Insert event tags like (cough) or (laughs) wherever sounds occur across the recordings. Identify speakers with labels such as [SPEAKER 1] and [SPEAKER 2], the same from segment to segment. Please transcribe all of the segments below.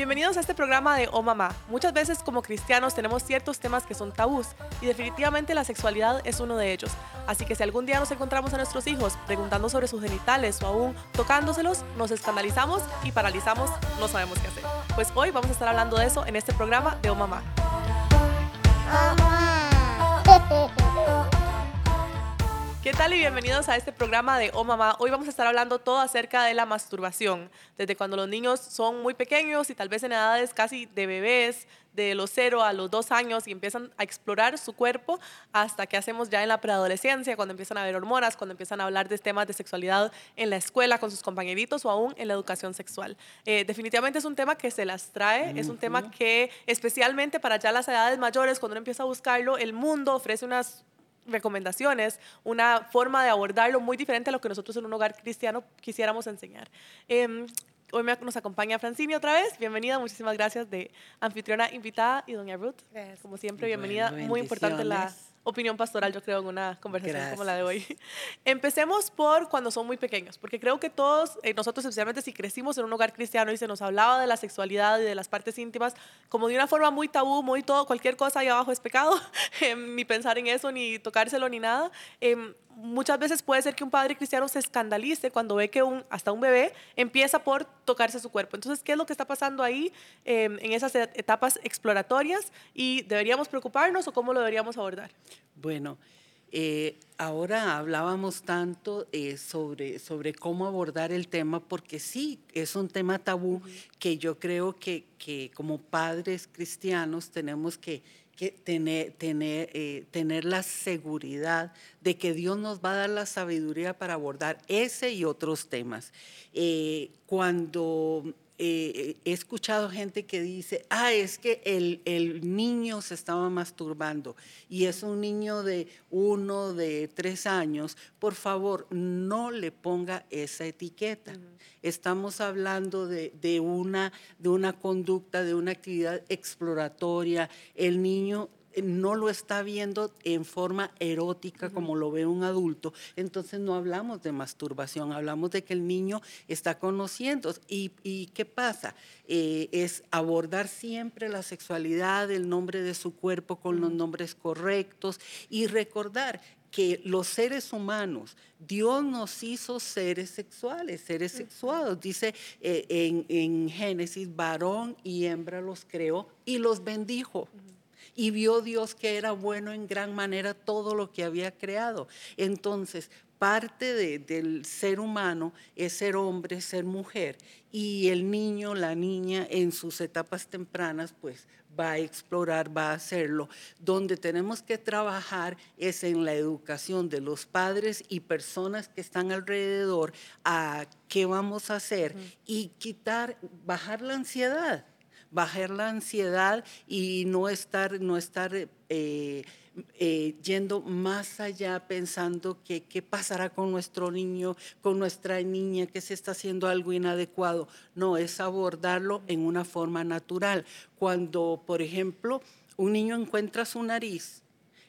[SPEAKER 1] Bienvenidos a este programa de Oh Mamá. Muchas veces como cristianos tenemos ciertos temas que son tabús y definitivamente la sexualidad es uno de ellos. Así que si algún día nos encontramos a nuestros hijos preguntando sobre sus genitales o aún tocándoselos, nos escandalizamos y paralizamos, no sabemos qué hacer. Pues hoy vamos a estar hablando de eso en este programa de Oh Mamá. ¿Qué tal y bienvenidos a este programa de Oh Mamá? Hoy vamos a estar hablando todo acerca de la masturbación, desde cuando los niños son muy pequeños y tal vez en edades casi de bebés, de los 0 a los 2 años y empiezan a explorar su cuerpo hasta que hacemos ya en la preadolescencia, cuando empiezan a ver hormonas, cuando empiezan a hablar de temas de sexualidad en la escuela con sus compañeritos o aún en la educación sexual. Eh, definitivamente es un tema que se las trae, es un tema que especialmente para ya las edades mayores, cuando uno empieza a buscarlo, el mundo ofrece unas recomendaciones, una forma de abordarlo muy diferente a lo que nosotros en un hogar cristiano quisiéramos enseñar. Em, hoy nos acompaña Francini otra vez. Bienvenida, muchísimas gracias de anfitriona invitada y doña Ruth. Como siempre, bienvenida. muy importante la opinión pastoral, yo creo, en una conversación como la de hoy. (laughs) Empecemos por cuando son muy pequeños, porque creo que todos, eh, nosotros especialmente si crecimos en un hogar cristiano y se nos hablaba de la sexualidad y de las partes íntimas, como de una forma muy tabú, muy todo, cualquier cosa ahí abajo es pecado, (laughs) em, ni pensar en eso, ni tocárselo, ni nada. Em, muchas veces puede ser que un padre cristiano se escandalice cuando ve que un, hasta un bebé empieza por tocarse su cuerpo. Entonces, ¿qué es lo que está pasando ahí em, en esas etapas exploratorias? ¿Y deberíamos preocuparnos o cómo lo deberíamos abordar?
[SPEAKER 2] Bueno, eh, ahora hablábamos tanto eh, sobre, sobre cómo abordar el tema, porque sí, es un tema tabú que yo creo que, que como padres cristianos tenemos que que tener, tener, eh, tener la seguridad de que Dios nos va a dar la sabiduría para abordar ese y otros temas. Cuando eh, he escuchado gente que dice, ah, es que el, el, niño se estaba masturbando y es un niño de uno, de tres años, por favor, no le ponga esa etiqueta. Estamos hablando de, de, una, de una conducta, de una actividad exploratoria. El niño no lo está viendo en forma erótica como lo ve un adulto, entonces no hablamos de masturbación, hablamos de que el niño está conociendo. ¿Y, qué pasa? Eh, es abordar siempre la sexualidad, el nombre de su cuerpo con los nombres correctos y recordar que los seres humanos, Dios nos hizo seres sexuales, seres sexuados. Dice eh, en, en, Génesis, varón y hembra los creó y los bendijo y vio Dios que era bueno en gran manera todo lo que había creado. Entonces, parte del ser humano es ser hombre, ser mujer, y el niño, la niña, en sus etapas tempranas, pues va a explorar, va a hacerlo. Donde tenemos que trabajar es en la educación de los padres y personas que están alrededor a qué vamos a hacer y quitar, bajar la ansiedad bajar la ansiedad y no estar, no estar eh, eh, yendo más allá pensando que qué pasará con nuestro niño, con nuestra niña, que se está haciendo algo inadecuado. No, es abordarlo en una forma natural. Cuando, por ejemplo, un niño encuentra su nariz,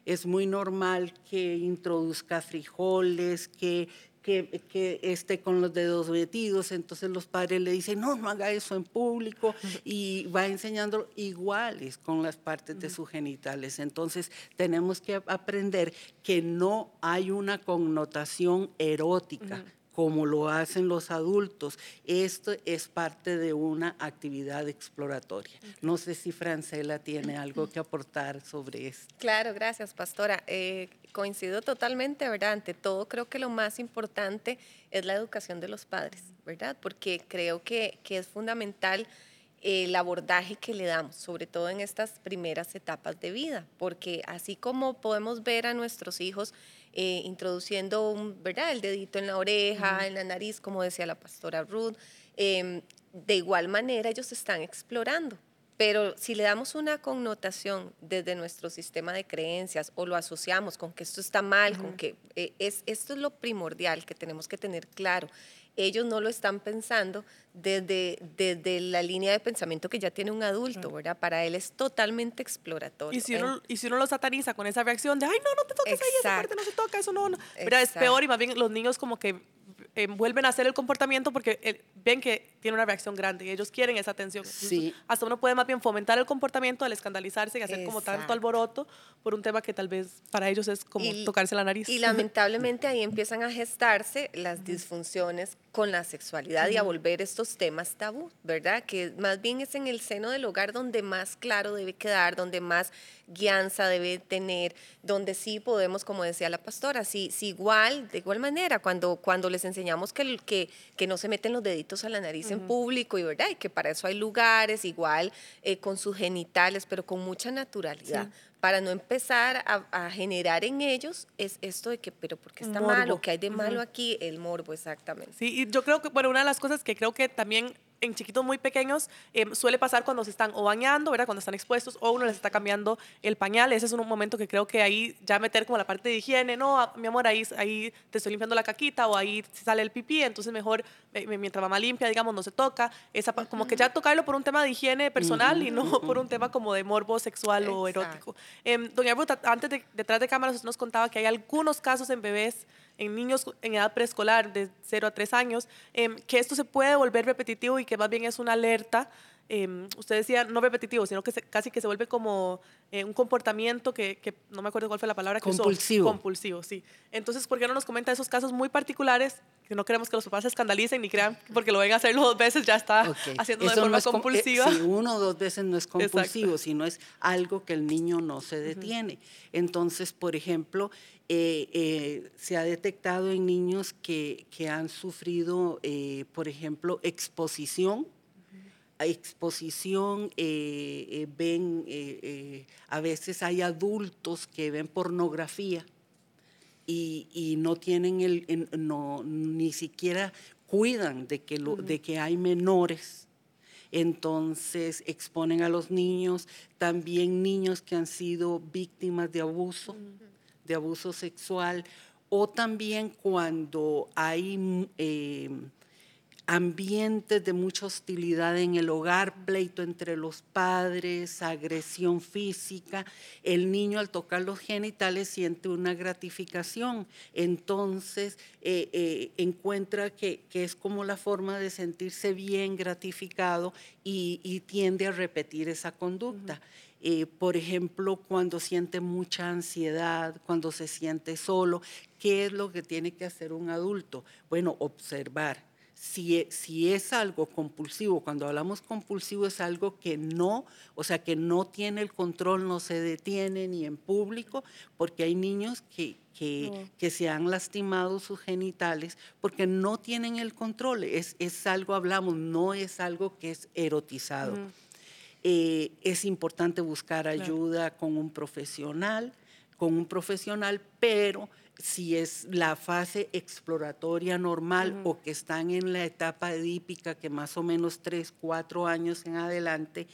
[SPEAKER 2] es muy normal que introduzca frijoles, que que, que, esté con los dedos metidos, entonces los padres le dicen, no, no haga eso en público, y va enseñando iguales con las partes de sus genitales. Entonces tenemos que aprender que no hay una connotación erótica como lo hacen los adultos. Esto es parte de una actividad exploratoria. No sé si Francela tiene algo que aportar sobre esto.
[SPEAKER 3] Claro, gracias, pastora. Eh, coincido totalmente, ¿verdad? Ante todo, creo que lo más importante es la educación de los padres, ¿verdad? Porque creo que, que es fundamental el abordaje que le damos, sobre todo en estas primeras etapas de vida, porque así como podemos ver a nuestros hijos eh, introduciendo un, ¿verdad? el dedito en la oreja, en la nariz, como decía la pastora Ruth, em, de igual manera ellos están explorando. Pero si le damos una connotación desde nuestro sistema de creencias o lo asociamos con que esto está mal, con que eh, es, esto es lo primordial que tenemos que tener claro ellos no lo están pensando desde, desde la línea de pensamiento que ya tiene un adulto, ¿verdad? Para él es totalmente exploratorio.
[SPEAKER 1] Y si, uno, y si uno lo sataniza con esa reacción de, ay, no, no te toques ahí, esa parte no se toca, eso no, no. Pero es peor y más bien los niños como que eh, vuelven a hacer el comportamiento porque eh, ven que tiene una reacción grande y ellos quieren esa atención.
[SPEAKER 2] Sí.
[SPEAKER 1] Hasta uno puede más bien fomentar el comportamiento al escandalizarse y hacer como tanto
[SPEAKER 3] Exacto.
[SPEAKER 1] alboroto por un tema que tal vez para ellos es como
[SPEAKER 3] Y-
[SPEAKER 1] tocarse la nariz.
[SPEAKER 3] Y lamentablemente (laughs) ahí empiezan a gestarse las disfunciones con la sexualidad y a volver estos temas tabú, ¿verdad? Que más bien es en el seno del hogar donde más claro debe quedar, donde más guianza debe tener, donde sí podemos, como decía la pastora, sí, sí igual, de igual manera, cuando, cuando les enseñamos que, que, que no se meten los deditos a la nariz en público y verdad, y que para eso hay lugares, igual eh, con sus genitales, pero con mucha naturalidad. Para no empezar a, a generar en ellos es esto de que, pero ¿por qué está
[SPEAKER 1] Morbo.
[SPEAKER 3] malo? ¿Qué hay de malo aquí? El morbo, exactamente.
[SPEAKER 1] Sí, y yo creo que, bueno, una de las cosas que creo que también en chiquitos muy pequeños em, suele pasar cuando se están o bañando, ¿verdad? Cuando están expuestos o uno les está cambiando el pañal. Ese es un momento que creo que ahí ya meter como la parte de higiene, no, ah, mi amor, ahí, ahí te estoy limpiando la caquita o ahí sale el pipí, entonces mejor eh, mientras mamá limpia, digamos, no se toca. Esa, como que ya tocarlo por un tema de higiene personal y no por un tema como de morbo sexual o erótico. Em, doña Ruth, antes de, detrás de cámaras usted nos contaba que hay algunos casos en bebés, en niños en edad preescolar de 0 a 3 años, em, que esto se puede volver repetitivo y que más bien es una alerta. Em, usted decía no repetitivo, sino que se- casi que se vuelve como eh, un comportamiento que, que no me acuerdo cuál fue la palabra que usó.
[SPEAKER 2] Compulsivo.
[SPEAKER 1] Compulsivo, sí. Entonces, ¿por qué no nos comenta esos casos muy particulares que no queremos que los papás se escandalicen ni crean que porque lo ven a hacerlo dos veces ya está
[SPEAKER 2] Ok.
[SPEAKER 1] haciendo de forma
[SPEAKER 2] es com- eh,
[SPEAKER 1] compulsiva?
[SPEAKER 2] sí, uno o dos veces no es (laughs)
[SPEAKER 1] Exacto.
[SPEAKER 2] compulsivo, sino es algo que el niño no se detiene. Entonces, por ejemplo, eh, eh, se ha detectado en niños que, que han sufrido, eh, por ejemplo, exposición. Exposición, eh, eh, ven, eh, a veces hay adultos que ven pornografía y, y no tienen el, en- no, ni siquiera cuidan de que, lo, de que hay menores. Entonces exponen a los niños, también niños que han sido víctimas de abuso, de abuso sexual, o también cuando hay ambientes de mucha hostilidad en el hogar, pleito entre los padres, agresión física, el niño al tocar los genitales siente una gratificación, entonces eh, eh, encuentra que, que es como la forma de sentirse bien gratificado y, y tiende a repetir esa conducta. Eh, por ejemplo, cuando siente mucha ansiedad, cuando se siente solo, ¿qué es lo que tiene que hacer un adulto? Bueno, observar. Si e- si es algo compulsivo, cuando hablamos compulsivo es algo que no, o sea, que no tiene el control, no se detiene ni en público, porque hay niños que, que,
[SPEAKER 1] No.
[SPEAKER 2] que se han lastimado sus genitales porque no tienen el control. Es, es algo, hablamos, no es algo que es erotizado. Eh, es importante buscar
[SPEAKER 1] Claro.
[SPEAKER 2] ayuda con un profesional, con un profesional, pero si es la fase exploratoria normal o que están en la etapa edípica, que más o menos tres, cuatro años en adelante,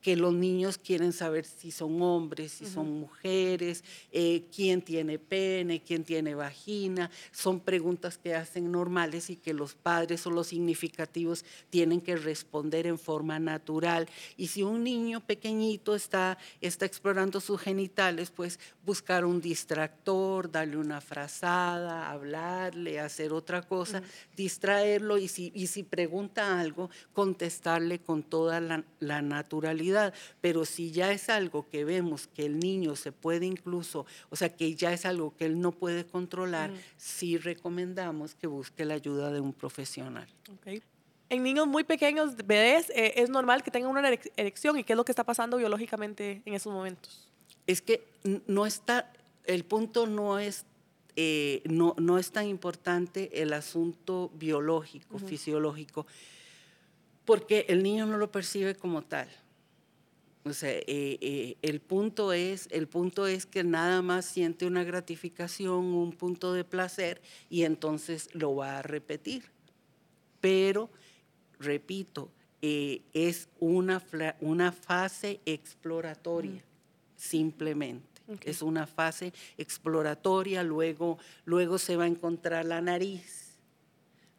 [SPEAKER 2] que los niños quieren saber si son hombres, si son mujeres, eh, quién tiene pene, quién tiene vagina. Son preguntas que hacen normales y que los padres o los significativos tienen que responder en forma natural. Y si un niño pequeñito está, está explorando sus genitales, pues buscar un distractor, darle una frazada, hablarle, hacer otra cosa, distraerlo y si, y si pregunta algo, contestarle con toda la, la naturalidad. Pero si ya es algo que vemos que el niño se puede incluso, o sea, que ya es algo que él no puede controlar, sí recomendamos que busque la ayuda de un profesional.
[SPEAKER 1] Ok. En niños muy pequeños, bebés, eh, es normal que tengan una erec- erección y qué es lo que está pasando biológicamente en esos momentos.
[SPEAKER 2] Es que no está, el punto no es, eh, no, no es tan importante el asunto biológico, fisiológico, porque el niño no lo percibe como tal. O sea, eh, eh, el, punto es, el punto es que nada más siente una gratificación, un punto de placer y entonces lo va a repetir. Pero, repito, eh, es una, una fase exploratoria, simplemente. Es una fase exploratoria, luego, luego se va a encontrar la nariz,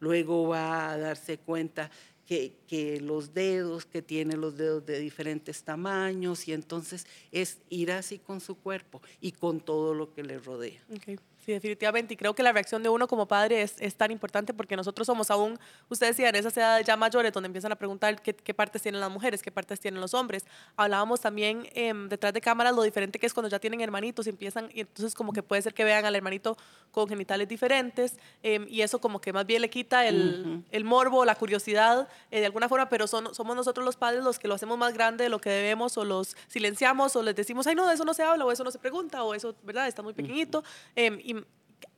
[SPEAKER 2] luego va a darse cuenta que que, los dedos, que tiene los dedos de diferentes tamaños y entonces es ir así con su cuerpo y con todo lo que le rodea.
[SPEAKER 1] Okay. Sí, definitivamente. Y creo que la reacción de uno como padre es, es, tan importante porque nosotros somos aún, ustedes decían, esas edades ya mayores donde empiezan a preguntar qué, qué, partes tienen las mujeres, qué partes tienen los hombres. Hablábamos también eh, detrás de cámaras lo diferente que es cuando ya tienen hermanitos y empiezan, y entonces como que puede ser que vean al hermanito con genitales diferentes eh, y eso como que más bien le quita el, uh -huh. el morbo, la curiosidad eh, de alguna forma, pero son, somos nosotros los padres los que lo hacemos más grande de lo que debemos o los silenciamos o les decimos, ay no, de eso no se habla o eso no se pregunta o eso, ¿verdad? Está muy pequeñito. -huh. y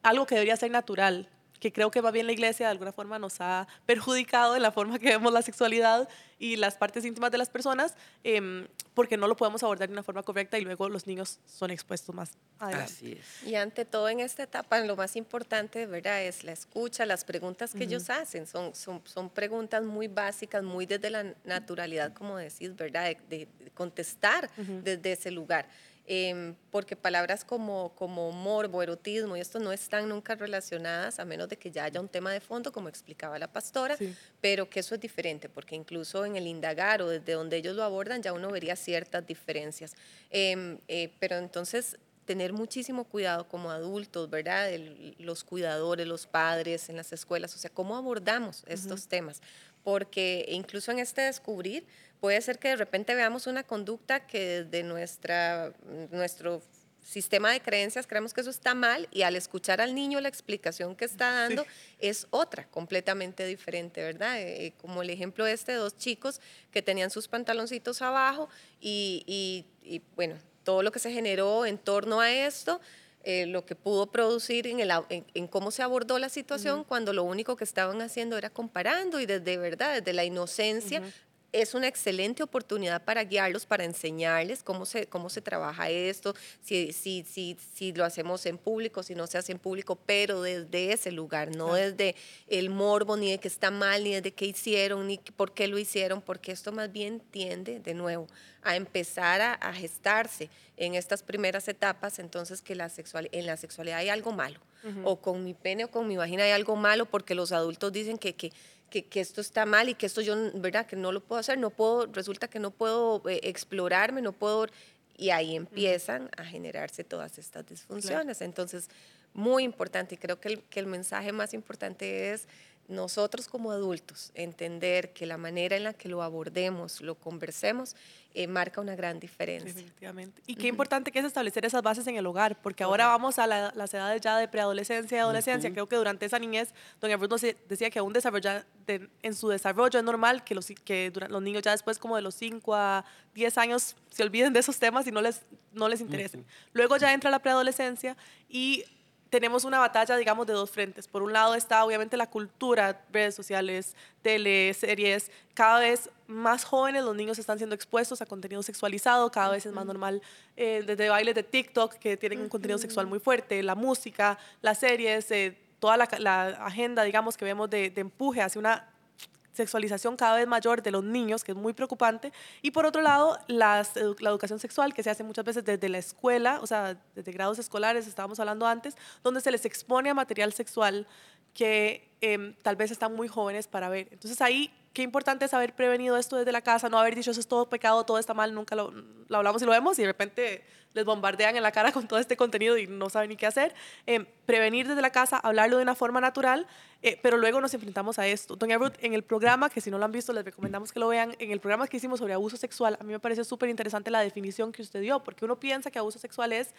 [SPEAKER 1] algo que debería ser natural, que creo que más bien la iglesia de alguna forma nos ha perjudicado en la forma que vemos la sexualidad y las partes íntimas de las personas, eh, porque no lo podemos abordar de una forma correcta y luego los niños son expuestos más adelante.
[SPEAKER 2] Así es.
[SPEAKER 3] Y ante todo en esta etapa, lo más importante, ¿verdad?, es la escucha, las preguntas que uh -huh. ellos hacen, son, son, son preguntas muy básicas, muy desde la naturalidad, como decís, ¿verdad?, de, de contestar uh -huh. desde ese lugar. Eh, porque palabras como, como morbo, erotismo y esto no están nunca relacionadas a menos de que ya haya un tema de fondo, como explicaba la pastora, sí. pero que eso es diferente, porque incluso en el indagar o desde donde ellos lo abordan ya uno vería ciertas diferencias. Eh, eh, pero entonces tener muchísimo cuidado como adultos, ¿verdad? El, los cuidadores, los padres en las escuelas, o sea, cómo abordamos estos uh -huh. temas, porque incluso en este descubrir puede ser que de repente veamos una conducta que desde nuestra, nuestro sistema de creencias creemos que eso está mal y al escuchar al niño la explicación que está dando sí. es otra, completamente diferente, ¿verdad? Eh, como el ejemplo este de dos chicos que tenían sus pantaloncitos abajo y, y, y bueno, todo lo que se generó en torno a esto, eh, lo que pudo producir en, el, en, en, cómo se abordó la situación uh -huh. cuando lo único que estaban haciendo era comparando y desde verdad, desde la inocencia, uh -huh es una excelente oportunidad para guiarlos, para enseñarles cómo se, cómo se trabaja esto, si, si, si, si lo hacemos en público, si no se hace en público, pero desde ese lugar, no claro. desde el morbo, ni de que está mal, ni desde qué hicieron, ni por qué lo hicieron, porque esto más bien tiende, de nuevo, a empezar a, a gestarse en estas primeras etapas, entonces que la sexual, en la sexualidad hay algo malo, uh -huh. o con mi pene o con mi vagina hay algo malo, porque los adultos dicen que, que que, que, esto está mal y que esto yo, ¿verdad? Que no lo puedo hacer, no puedo, resulta que no puedo eh, explorarme, no puedo, y ahí empiezan a generarse todas estas disfunciones. Claro. Entonces, muy importante, y creo que el, que el mensaje más importante es nosotros como adultos entender que la manera en la que lo abordemos, lo conversemos, eh, marca una gran diferencia.
[SPEAKER 1] Definitivamente. Y qué uh -huh. importante que es establecer esas bases en el hogar, porque ahora vamos a la, las edades ya de preadolescencia y adolescencia. Uh -huh. Creo que durante esa niñez, don Gabriel nos decía que aún desarrolla, de, en su desarrollo es normal que, los, que los niños ya después como de los 5 a 10 años se olviden de esos temas y no les, no les interesen. Luego ya entra la preadolescencia y tenemos una batalla, digamos, de dos frentes. Por un lado está obviamente la cultura, redes sociales, tele, series. Cada vez más jóvenes los niños están siendo expuestos a contenido sexualizado, cada vez es más normal eh, desde bailes de TikTok que tienen un contenido sexual muy fuerte, la música, las series, eh, toda la, la, agenda, digamos, que vemos de, de empuje hacia una sexualización cada vez mayor de los niños, que es muy preocupante, y por otro lado, las, la educación sexual, que se hace muchas veces desde la escuela, o sea, desde grados escolares, estábamos hablando antes, donde se les expone a material sexual que eh, tal vez están muy jóvenes para ver. Entonces ahí, qué importante es haber prevenido esto desde la casa, no haber dicho eso es todo pecado, todo está mal, nunca lo, lo hablamos y lo vemos y de repente les bombardean en la cara (laughs) con todo este contenido y no saben ni qué hacer. Eh, prevenir desde la casa, hablarlo de una forma natural, eh, pero luego nos enfrentamos a esto. Doña Ruth, en el programa, que si no lo han visto, les recomendamos que lo vean, en el programa que hicimos sobre abuso sexual, a mí me pareció súper interesante la definición que usted dio, porque uno piensa que abuso sexual es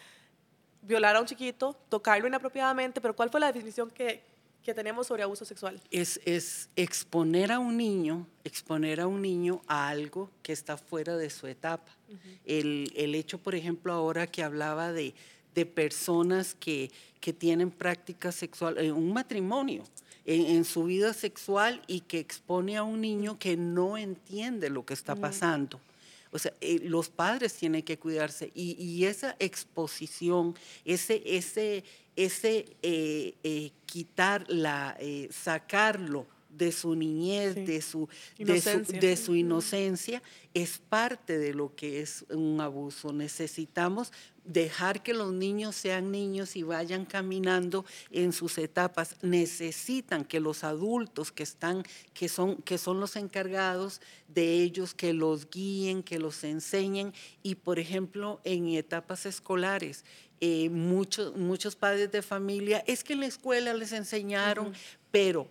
[SPEAKER 1] violar a un chiquito, tocarlo inapropiadamente, pero ¿cuál fue la definición que, que tenemos sobre abuso sexual?
[SPEAKER 2] Es, es, exponer a un niño, exponer a un niño a algo que está fuera de su etapa. Uh -huh. el, el, hecho, por ejemplo, ahora que hablaba de, de personas que, que, tienen práctica sexual, en un matrimonio, en, en, su vida sexual y que expone a un niño que no entiende lo que está uh -huh. O sea, eh, los padres tienen que cuidarse. Y, y esa exposición, ese, ese, ese eh, eh, eh, sacarlo de su niñez, de, su, de, su, de su inocencia, es parte de lo que es un abuso. Necesitamos dejar que los niños sean niños y vayan caminando en sus etapas. Necesitan que los adultos que están, que son, que son los encargados de ellos, que los guíen, que los enseñen. Y por ejemplo, en etapas escolares, eh, muchos, muchos padres de familia, es que en la escuela les enseñaron, pero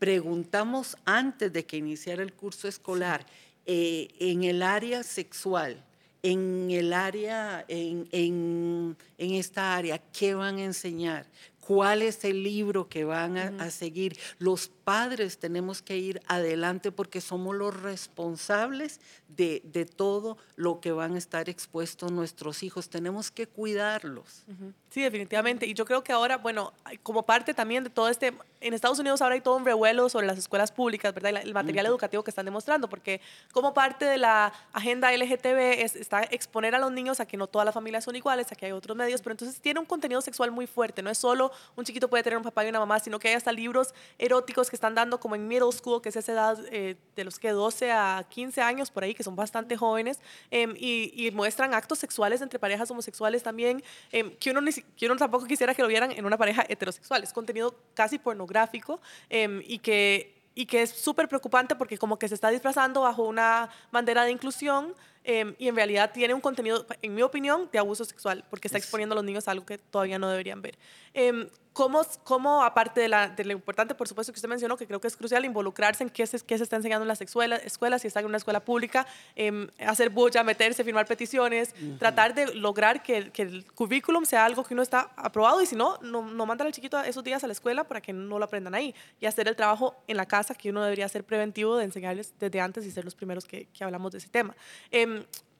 [SPEAKER 2] preguntamos antes de que iniciara el curso escolar, eh, en el área sexual, en el área, en, en, en, esta área, ¿qué van a enseñar? ¿Cuál es el libro que van a, a, seguir? Los padres tenemos que ir adelante porque somos los responsables de, de todo lo que van a estar expuestos nuestros hijos. Tenemos que cuidarlos.
[SPEAKER 1] Sí, definitivamente. Y yo creo que ahora, bueno, como parte también de todo este, en Estados Unidos ahora hay todo un revuelo sobre las escuelas públicas, ¿verdad? El material educativo que están demostrando, porque como parte de la agenda LGTB es, está exponer a los niños a que no todas las familias son iguales, a que hay otros medios, pero entonces tiene un contenido sexual muy fuerte. No es solo un chiquito puede tener un papá y una mamá, sino que hay hasta libros eróticos que están dando como en middle school, que es esa edad eh, de los que 12 a 15 años por ahí, que son bastante jóvenes, eh, y, muestran actos sexuales entre parejas homosexuales también, eh, que, uno ni, que uno tampoco quisiera que lo vieran en una pareja heterosexual. Es contenido casi pornográfico y que y que es súper preocupante porque como que se está disfrazando bajo una bandera de inclusión eh, y en realidad tiene un contenido, en mi opinión, de abuso sexual, porque está exponiendo a los niños a algo que todavía no deberían ver. Eh, ¿cómo, ¿Cómo, aparte de, la, de, lo importante, por supuesto, que usted mencionó, que creo que es crucial involucrarse en qué se, qué se está enseñando en las escuelas, escuelas si está en una escuela pública, eh, hacer bulla, meterse, firmar peticiones, uh -huh. tratar de lograr que, que, el currículum sea algo que uno está aprobado y si no, no, no manda al chiquito esos días a la escuela para que no lo aprendan ahí y hacer el trabajo en la casa que uno debería hacer preventivo de enseñarles desde antes y ser los primeros que, que hablamos de ese tema.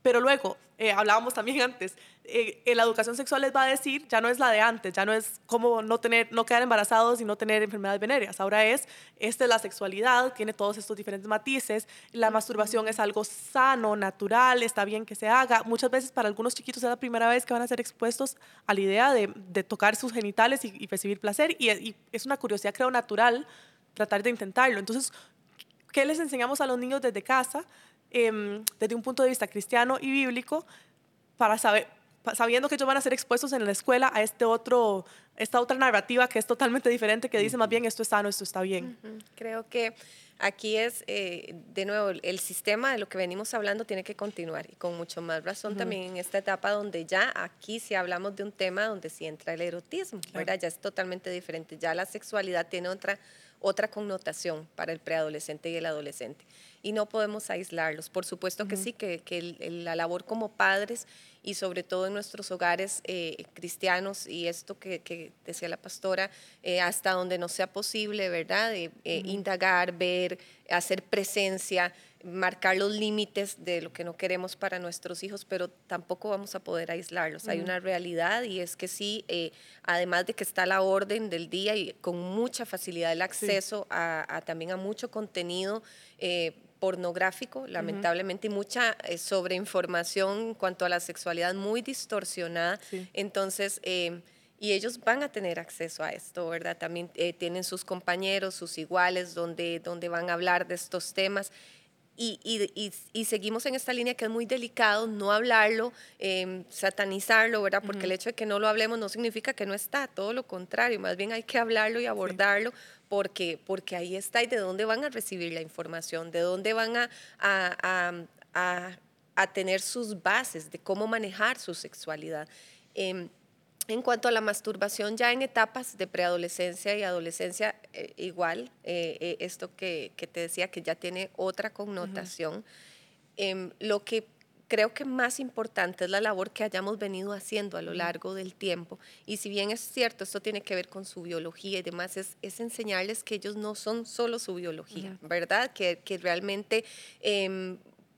[SPEAKER 1] Pero luego, eh, hablábamos también (laughs) antes, eh, la educación sexual les va a decir, ya no es la de antes, ya no es cómo no, tener, no quedar embarazados y no tener enfermedades venéreas. Ahora es, esta es la sexualidad, tiene todos estos diferentes matices, la masturbación es algo sano, natural, está bien que se haga. Muchas veces para algunos chiquitos es la primera vez que van a ser expuestos a la idea de, de tocar sus genitales y, y recibir placer y, y es una curiosidad, creo, natural tratar de intentarlo. Entonces, ¿qué les enseñamos a los niños desde casa? Eh, desde un punto de vista cristiano y bíblico para saber, sabiendo que ellos van a ser expuestos en la escuela a este otro, esta otra narrativa que es totalmente diferente, que dice más bien esto es sano, esto está bien.
[SPEAKER 3] Uh -huh. Creo que aquí es, eh, de nuevo, el sistema de lo que venimos hablando tiene que continuar y con mucho más razón uh -huh. también en esta etapa donde ya aquí si hablamos de un tema donde sí entra el erotismo, claro. ¿verdad? Ya es totalmente diferente, ya la sexualidad tiene otra, otra connotación para el preadolescente y el adolescente y no podemos aislarlos. Por supuesto que uh -huh. sí, que, que el, el, la labor como padres y sobre todo en nuestros hogares eh, cristianos y esto que, que, decía la pastora, eh, hasta donde no sea posible, ¿verdad? Eh, uh -huh. Indagar, ver, hacer presencia, marcar los límites de lo que no queremos para nuestros hijos, pero tampoco vamos a poder aislarlos. Uh -huh. Hay una realidad y es que sí, eh, además de que está la orden del día y con mucha facilidad el acceso sí. a, a, también a mucho contenido, eh, pornográfico, lamentablemente, uh -huh. y mucha eh, sobreinformación en cuanto a la sexualidad muy distorsionada. Sí. Entonces, eh, y ellos van a tener acceso a esto, ¿verdad? También eh, tienen sus compañeros, sus iguales, donde, donde van a hablar de estos temas. Y, y, y, seguimos en esta línea que es muy delicado, no hablarlo, eh, satanizarlo, ¿verdad? Porque uh -huh. el hecho de que no lo hablemos no significa que no está, todo lo contrario, más bien hay que hablarlo y abordarlo. Sí porque, porque ahí está y de dónde van a recibir la información, de dónde van a, a, a, a tener sus bases de cómo manejar su sexualidad. Eh, en cuanto a la masturbación, ya en etapas de preadolescencia y adolescencia, eh, igual, eh, eh, esto que, que, te decía que ya tiene otra connotación, uh -huh. lo que creo que más importante es la labor que hayamos venido haciendo a lo largo del tiempo. Y si bien es cierto, esto tiene que ver con su biología y demás, es, es enseñarles que ellos no son solo su biología, uh -huh. ¿verdad? Que, que realmente eh,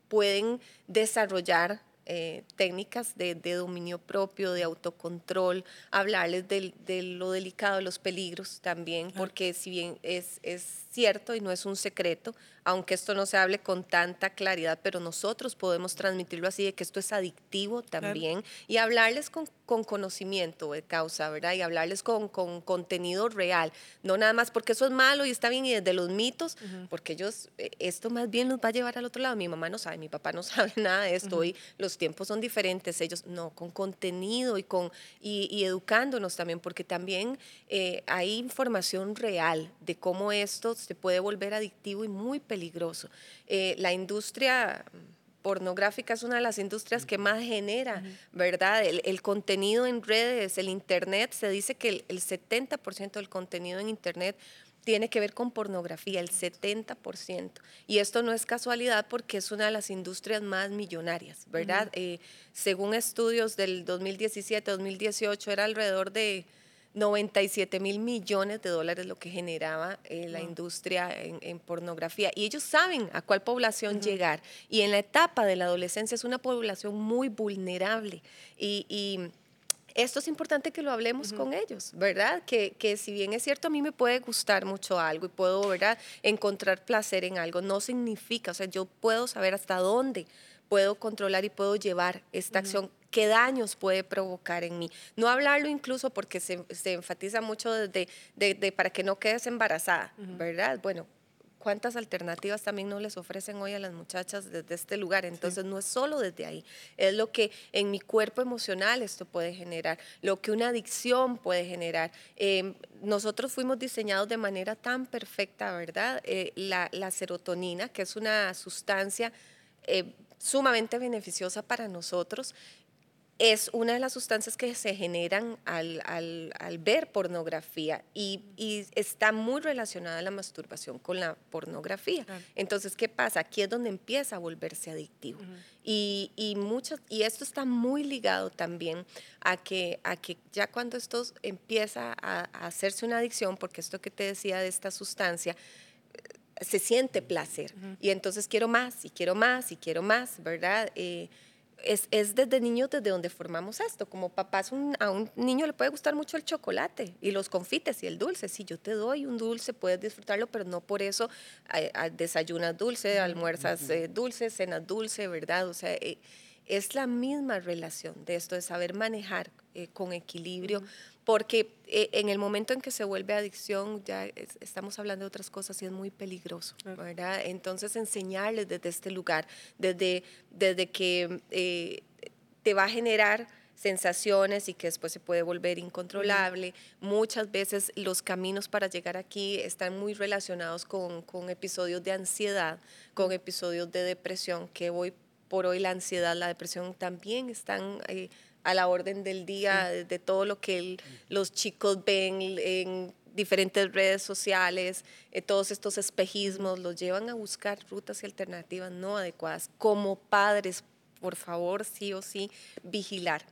[SPEAKER 3] pueden desarrollar eh, técnicas de, de, dominio propio, de autocontrol, hablarles de, de, lo delicado, de los peligros también, porque si bien es, es cierto y no es un secreto, aunque esto no se hable con tanta claridad, pero nosotros podemos transmitirlo así de que esto es adictivo también y hablarles con, con, conocimiento de causa, ¿verdad? Y hablarles con, con, contenido real, no nada más porque eso es malo y está bien y desde los mitos, porque ellos, eh, esto más bien los va a llevar al otro lado. Mi mamá no sabe, mi papá no (laughs) sabe nada de esto y los tiempos son diferentes, ellos no, con contenido y, con, y, educándonos también, porque también eh, hay información real de cómo esto se puede volver adictivo y muy peligroso. Eh, la industria pornográfica es una de las industrias que más genera, ¿verdad? El, contenido en redes, el Internet, se dice que el, el 70% del contenido en Internet tiene que ver con pornografía, el 70%. Y esto no es casualidad porque es una de las industrias más millonarias, ¿verdad? Eh, según estudios del 2017-2018, era alrededor de 97 mil millones de dólares lo que generaba eh, la industria en, pornografía. Y ellos saben a cuál población llegar. Y en la etapa de la adolescencia es una población muy vulnerable. Y, esto es importante que lo hablemos con ellos, ¿verdad? Que, que, si bien es cierto, a mí me puede gustar mucho algo y puedo, ¿verdad?, encontrar placer en algo, no significa, o sea, yo puedo saber hasta dónde puedo controlar y puedo llevar esta acción qué daños puede provocar en mí. No hablarlo incluso porque se, enfatiza mucho desde de, para que no quedes embarazada, ¿verdad? Bueno, cuántas alternativas también no les ofrecen hoy a las muchachas desde este lugar. Entonces no es solo desde ahí, es lo que en mi cuerpo emocional esto puede generar, lo que una adicción puede generar. Em, nosotros fuimos diseñados de manera tan perfecta, ¿verdad? Eh, la, serotonina, que es una sustancia eh, sumamente beneficiosa para nosotros, es una de las sustancias que se generan al, ver pornografía y, está muy relacionada la masturbación con la pornografía. Entonces, ¿qué pasa? Aquí es donde empieza a volverse adictivo. y, y, y esto está muy ligado también a que, a que ya cuando esto empieza a, hacerse una adicción, porque esto que te decía de esta sustancia, eh, se siente placer. Y entonces quiero más, y quiero más, y quiero más, ¿verdad? Eh, es, es, desde niños desde donde formamos esto. Como papás, a un niño le puede gustar mucho el chocolate y los confites y el dulce. Si yo te doy un dulce, puedes disfrutarlo, pero no por eso desayunas dulce, almuerzas eh, dulce, cenas dulce, ¿verdad? O sea, eh, es la misma relación de esto, de saber manejar eh, con equilibrio porque eh, en el momento en que se vuelve adicción ya estamos hablando de otras cosas y es muy peligroso, ¿verdad? Entonces enseñarles desde este lugar, desde, desde que eh, te va a generar sensaciones y que después se puede volver incontrolable. Muchas veces los caminos para llegar aquí están muy relacionados con, con episodios de ansiedad, con episodios de depresión, que hoy por hoy la ansiedad, la depresión también están... Eh, a la orden del día de todo lo que los chicos ven en diferentes redes sociales, eh, todos estos espejismos los llevan a buscar rutas y alternativas no adecuadas. Como padres, por favor, sí o sí, vigilar.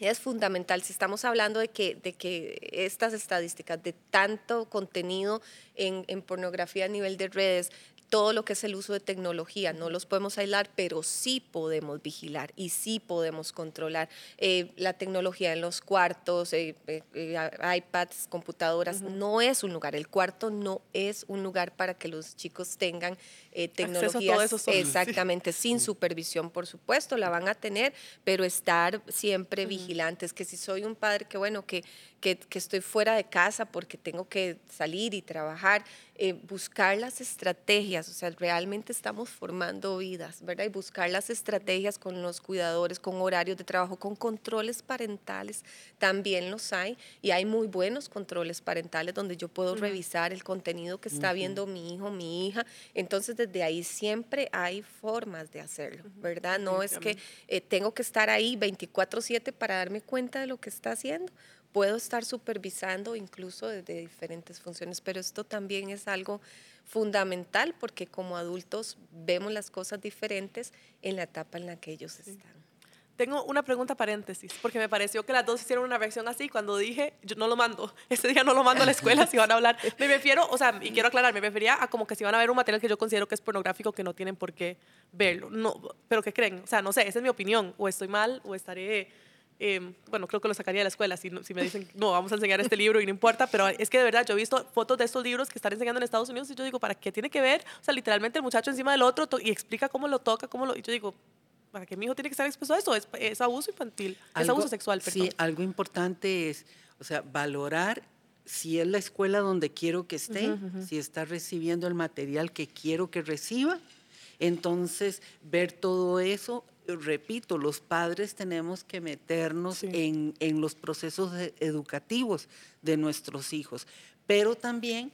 [SPEAKER 3] Es fundamental. Si estamos hablando de que, de que estas estadísticas de tanto contenido en, en pornografía a nivel de redes, todo lo que es el uso de tecnología. No los podemos aislar, pero sí podemos vigilar y sí podemos controlar eh, la tecnología en los cuartos, eh, eh, iPads, computadoras. No es un lugar, el cuarto no es un lugar para que los chicos tengan tecnologías exactamente sin supervisión, por supuesto, la van a tener, pero estar siempre vigilantes, que si soy un padre que bueno, que que, estoy fuera de casa porque tengo que salir y trabajar, eh, buscar las estrategias, o sea, realmente estamos formando vidas, ¿verdad? Y buscar las estrategias con los cuidadores, con horarios de trabajo, con controles parentales, también los hay, y hay muy buenos controles parentales donde yo puedo revisar el contenido que está viendo mi hijo, mi hija, entonces desde ahí siempre hay formas de hacerlo, ¿verdad? No es que eh, tengo que estar ahí 24/7 para darme cuenta de lo que está haciendo puedo estar supervisando incluso desde diferentes funciones, pero esto también es algo fundamental porque como adultos vemos las cosas diferentes en la etapa en la que ellos están.
[SPEAKER 1] Tengo una pregunta paréntesis, porque me pareció que las dos hicieron una reacción así cuando dije, yo no lo mando, (laughs) este día no lo mando a la escuela si van a hablar. Me refiero, o sea, y quiero aclarar, me refería a como que si van a ver un material que yo considero que es pornográfico, que no tienen por qué verlo. No, pero ¿qué creen? O sea, no sé, esa es mi opinión, o estoy mal, o estaré em, bueno, creo que lo sacaría de la escuela si, si me dicen, no, vamos a enseñar este libro y no importa, pero es que de verdad yo he visto fotos de estos libros que están enseñando en Estados Unidos y yo digo, ¿para qué tiene que ver? O sea, literalmente el muchacho encima del otro y explica cómo lo toca, cómo lo... Y yo digo, ¿para qué mi hijo tiene que estar expuesto a eso? Es, es abuso infantil, es abuso sexual, perdón.
[SPEAKER 2] Sí, algo importante es, o sea, valorar si es la escuela donde quiero que esté, si está recibiendo el material que quiero que reciba. Entonces, ver todo eso, repito, los padres tenemos que meternos en, en, los procesos educativos de nuestros hijos, pero también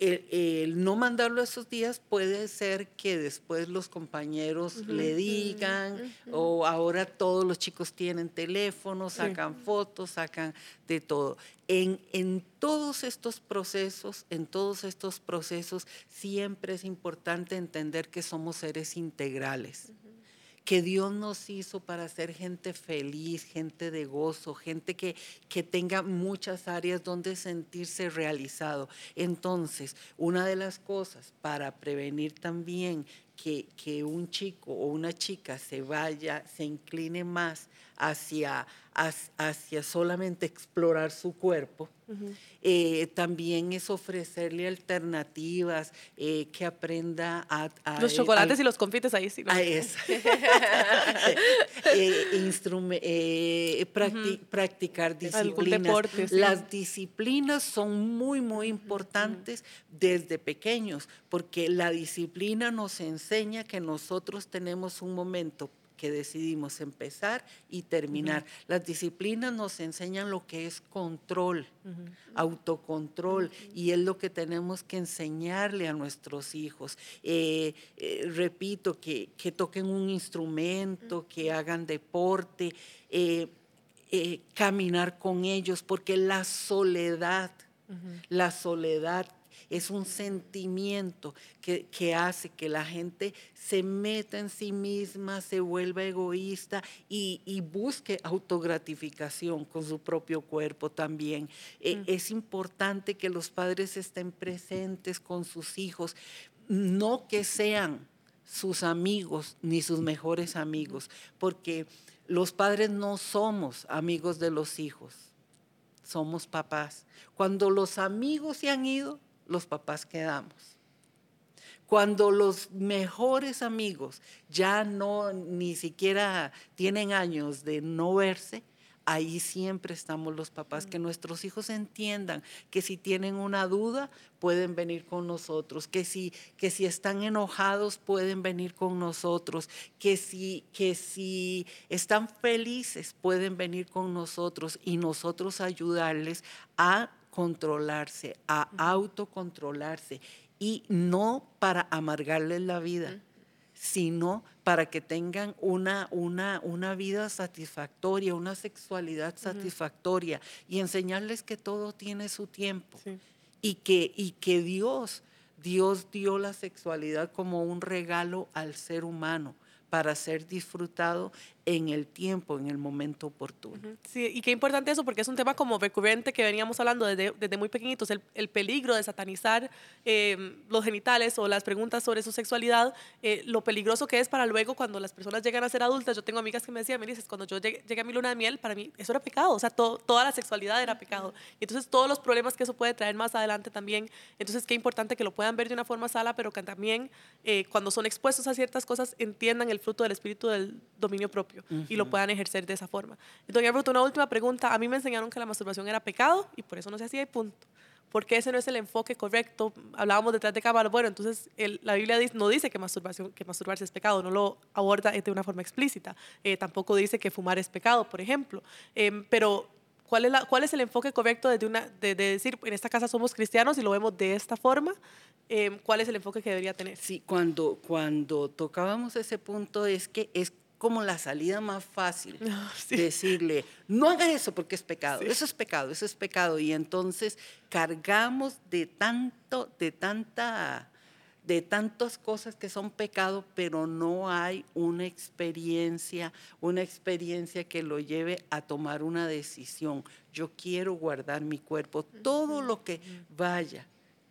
[SPEAKER 2] el, no mandarlo esos días puede ser que después los compañeros le digan, o ahora todos los chicos tienen teléfono, sacan fotos, sacan de todo. En, en, todos estos procesos, en todos estos procesos, siempre es importante entender que somos seres integrales que Dios nos hizo para ser gente feliz, gente de gozo, gente que, que tenga muchas áreas donde sentirse realizado. Entonces, una de las cosas para prevenir también que, que, un chico o una chica se vaya, se incline más hacia, hacia solamente explorar su cuerpo, eh, también es ofrecerle alternativas, eh, que aprenda a...
[SPEAKER 1] los chocolates y los confites ahí sí. ¿no?
[SPEAKER 2] A eso. (laughs) (laughs) eh, practicar disciplinas. Las disciplinas son muy, muy importantes desde pequeños, porque la disciplina nos enseña que nosotros tenemos un momento que decidimos empezar y terminar. Las disciplinas nos enseñan lo que es control, autocontrol, y es lo que tenemos que enseñarle a nuestros hijos. Eh, eh, repito, que, toquen un instrumento, que hagan deporte, eh, caminar con ellos, porque la soledad, la soledad es un sentimiento que, hace que la gente se meta en sí misma, se vuelva egoísta y, busque autogratificación con su propio cuerpo también. Eh, mm. es importante que los padres estén presentes con sus hijos, no que sean sus amigos ni sus mejores amigos, porque los padres no somos amigos de los hijos, somos papás. Cuando los amigos se han ido, los papás quedamos. Cuando los mejores amigos ya no ni siquiera tienen años de no verse, ahí siempre estamos los papás, que nuestros hijos entiendan que si tienen una duda pueden venir con nosotros, que si, que si están enojados pueden venir con nosotros, que si, que si están felices pueden venir con nosotros y nosotros ayudarles a controlarse, a autocontrolarse y no para amargarles la vida, sino para que tengan una, una, una vida satisfactoria, una sexualidad satisfactoria y enseñarles que todo tiene su tiempo y, que, y que Dios, Dios dio la sexualidad como un regalo al ser humano para ser disfrutado en el tiempo, en el momento oportuno.
[SPEAKER 1] Sí, y qué importante eso, porque es un tema como recurrente que veníamos hablando desde, desde muy pequeñitos, el, el, peligro de satanizar eh, los genitales o las preguntas sobre su sexualidad, eh, lo peligroso que es para luego cuando las personas llegan a ser adultas. Yo tengo amigas que me decían, me dices, cuando yo llegué, a mi luna de miel, para mí eso era pecado, o sea, toda la sexualidad era pecado. Y entonces todos los problemas que eso puede traer más adelante también, entonces qué importante que lo puedan ver de una forma sala, pero que también eh, cuando son expuestos a ciertas cosas entiendan el fruto del espíritu del dominio propio y lo puedan ejercer de esa forma. Doña Ruth, una última pregunta. A mí me enseñaron que la masturbación era pecado y por eso no se hacía y punto. Porque ese no es el enfoque correcto. Hablábamos detrás de cámara. Bueno, entonces la Biblia no dice que, masturbación, que masturbarse es pecado, no lo aborda de una forma explícita. Eh, tampoco dice que fumar es pecado, por ejemplo. Em, pero ¿cuál es, la, ¿cuál es el enfoque correcto de, una, de, decir, en esta casa somos cristianos y lo vemos de esta forma? Em, ¿Cuál es el enfoque que debería tener?
[SPEAKER 2] Sí, cuando, cuando tocábamos ese punto es que es como la salida más fácil. (laughs) Decirle, no haga eso porque es pecado, eso es pecado, eso es pecado. Y entonces cargamos de tanto, de tanta, de tantas cosas que son pecado, pero no hay una experiencia, una experiencia que lo lleve a tomar una decisión. Yo quiero guardar mi cuerpo, todo lo que vaya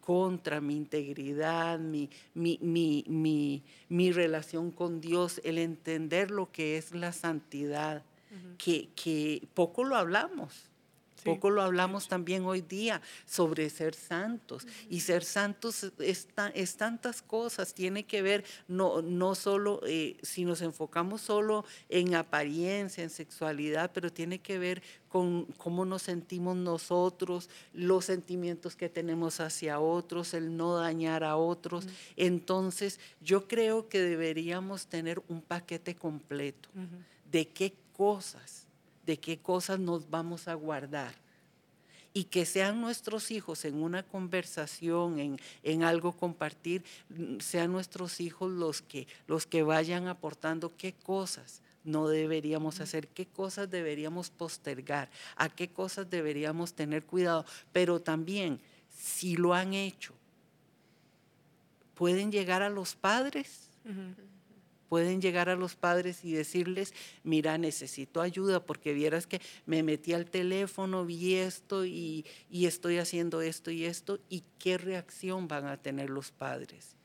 [SPEAKER 2] contra mi integridad, mi, mi, relación con Dios, el entender lo que es la santidad. que, que poco lo hablamos. Poco lo hablamos también hoy día sobre ser santos. Y ser santos es, es tantas cosas, tiene que ver no, no solo, eh, si nos enfocamos solo en apariencia, en sexualidad, pero tiene que ver con cómo nos sentimos nosotros, los sentimientos que tenemos hacia otros, el no dañar a otros. Entonces, yo creo que deberíamos tener un paquete completo de qué cosas de qué cosas nos vamos a guardar. Y que sean nuestros hijos en una conversación, en, algo compartir, mm, sean nuestros hijos los que, los que vayan aportando qué cosas no deberíamos hacer, qué cosas deberíamos postergar, a qué cosas deberíamos tener cuidado. Pero también, si lo han hecho, pueden llegar a los padres pueden llegar a los padres y decirles, mira, necesito ayuda porque vieras que me metí al teléfono, vi esto y, estoy haciendo esto y esto, y qué reacción van a tener los padres.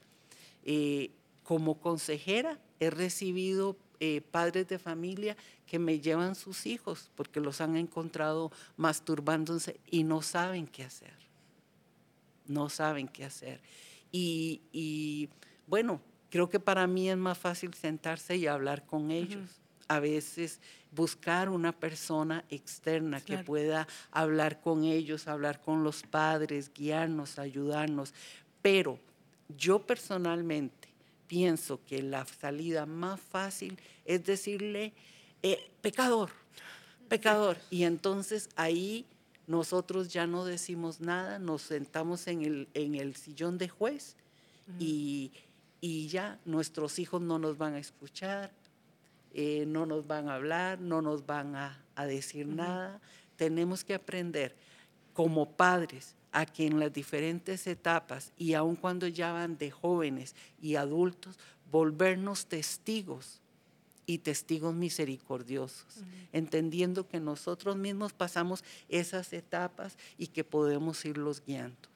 [SPEAKER 2] Eh, como consejera he recibido eh, padres de familia que me llevan sus hijos porque los han encontrado masturbándose y no saben qué hacer. No saben qué hacer. Y, y bueno, Creo que para mí es más fácil sentarse y hablar con ellos. A veces buscar una persona externa que pueda hablar con ellos, hablar con los padres, guiarnos, ayudarnos. Pero yo personalmente pienso que la salida más fácil es decirle, eh, pecador, pecador. Y entonces ahí nosotros ya no decimos nada, nos sentamos en el, en el sillón de juez y y ya nuestros hijos no nos van a escuchar, eh, no nos van a hablar, no nos van a, decir nada. Tenemos que aprender como padres a que en las diferentes etapas y aun cuando ya van de jóvenes y adultos, volvernos testigos y testigos misericordiosos, entendiendo que nosotros mismos pasamos esas etapas y que podemos irlos guiando.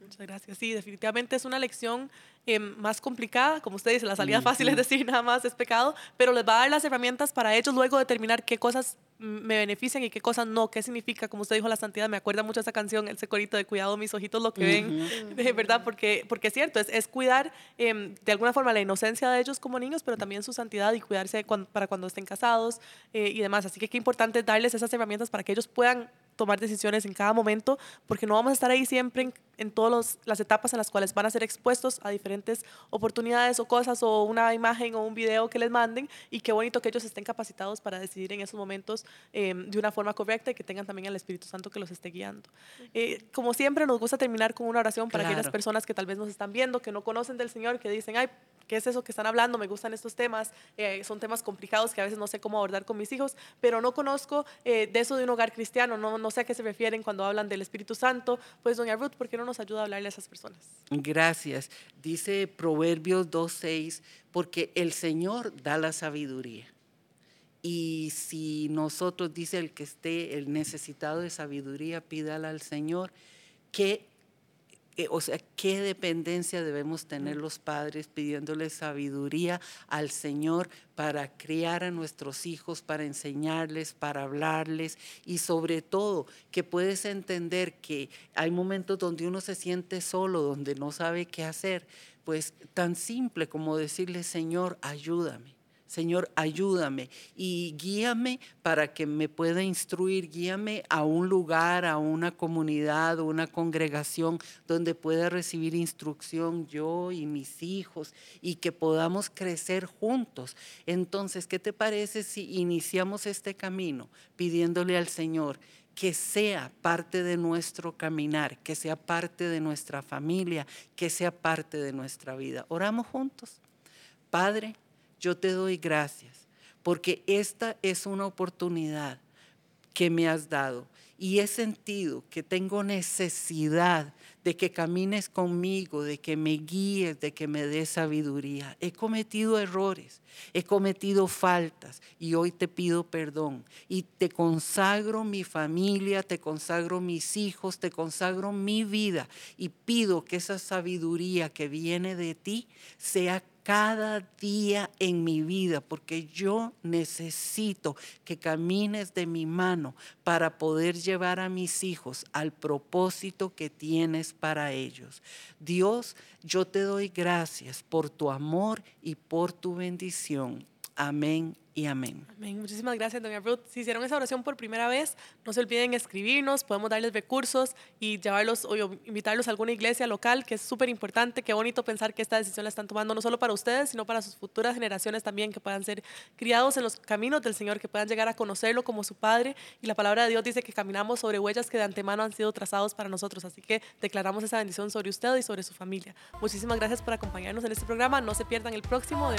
[SPEAKER 1] Muchas gracias. Sí, definitivamente es una lección eh, más complicada, como usted dice, la salida fácil es (laughs) decir nada más es pecado, pero les va a dar las herramientas para ellos luego determinar qué cosas me benefician y qué cosas no, qué significa, como usted dijo, la santidad, me acuerda mucho esa canción, el corito de cuidado mis ojitos lo que ven, (laughs) de verdad, porque, porque es cierto, es, es cuidar em, de alguna forma la inocencia de ellos como niños, pero también su santidad y cuidarse para cuando estén casados eh, y demás, así que qué importante darles esas herramientas para que ellos puedan tomar decisiones en cada momento, porque no vamos a estar ahí siempre en, en todas las etapas en las cuales van a ser expuestos a diferentes oportunidades o cosas o una imagen o un video que les manden y qué bonito que ellos estén capacitados para decidir en esos momentos em, de una forma correcta y que tengan también el Espíritu Santo que los esté guiando. Eh, como siempre, nos gusta terminar con una oración para aquellas personas que tal vez nos están viendo, que no conocen del Señor, que dicen, ay, ¿qué es eso que están hablando? Me gustan estos temas, eh, son temas complicados que a veces no sé cómo abordar con mis hijos, pero no conozco eh, de eso de un hogar cristiano, no, no sé a qué se refieren cuando hablan del Espíritu Santo. Pues, doña Ruth, ¿por qué no nos ayuda a hablarle a esas personas?
[SPEAKER 2] Gracias. Dice Proverbios 2.6, porque el Señor da la sabiduría. Y si nosotros, dice el que esté, el necesitado de sabiduría, pídala al Señor, que eh, o sea, qué dependencia debemos tener los padres pidiéndole sabiduría al Señor para criar a nuestros hijos, para enseñarles, para hablarles y sobre todo que puedes entender que hay momentos donde uno se siente solo, donde no sabe qué hacer, pues tan simple como decirle, Señor, ayúdame Señor, ayúdame y guíame para que me pueda instruir, guíame a un lugar, a una comunidad, una congregación donde pueda recibir instrucción yo y mis hijos y que podamos crecer juntos. Entonces, ¿qué te parece si iniciamos este camino pidiéndole al Señor? que sea parte de nuestro caminar, que sea parte de nuestra familia, que sea parte de nuestra vida. Oramos juntos. Padre, yo te doy gracias porque esta es una oportunidad que me has dado y he sentido que tengo necesidad de que camines conmigo, de que me guíes, de que me des sabiduría. He cometido errores, he cometido faltas y hoy te pido perdón. Y te consagro mi familia, te consagro mis hijos, te consagro mi vida y pido que esa sabiduría que viene de ti sea cada día en mi vida, porque yo necesito que camines de mi mano para poder llevar a mis hijos al propósito que tienes para ellos. Dios, yo te doy gracias por tu amor y por tu bendición. Amén y
[SPEAKER 1] amén. Muchísimas gracias, doña Ruth. Si hicieron esa oración por primera vez, no se olviden escribirnos, podemos darles recursos y llevarlos o invitarlos a alguna iglesia local, que es súper importante. Qué bonito pensar que esta decisión la están tomando no solo para ustedes, sino para sus futuras generaciones también, que puedan ser criados en los caminos del Señor, que puedan llegar a conocerlo como su Padre. Y la palabra de Dios dice que caminamos sobre huellas que de antemano han sido trazados para nosotros. Así que declaramos esa bendición sobre usted y sobre su familia. Muchísimas gracias por acompañarnos en este programa. No se pierdan el próximo de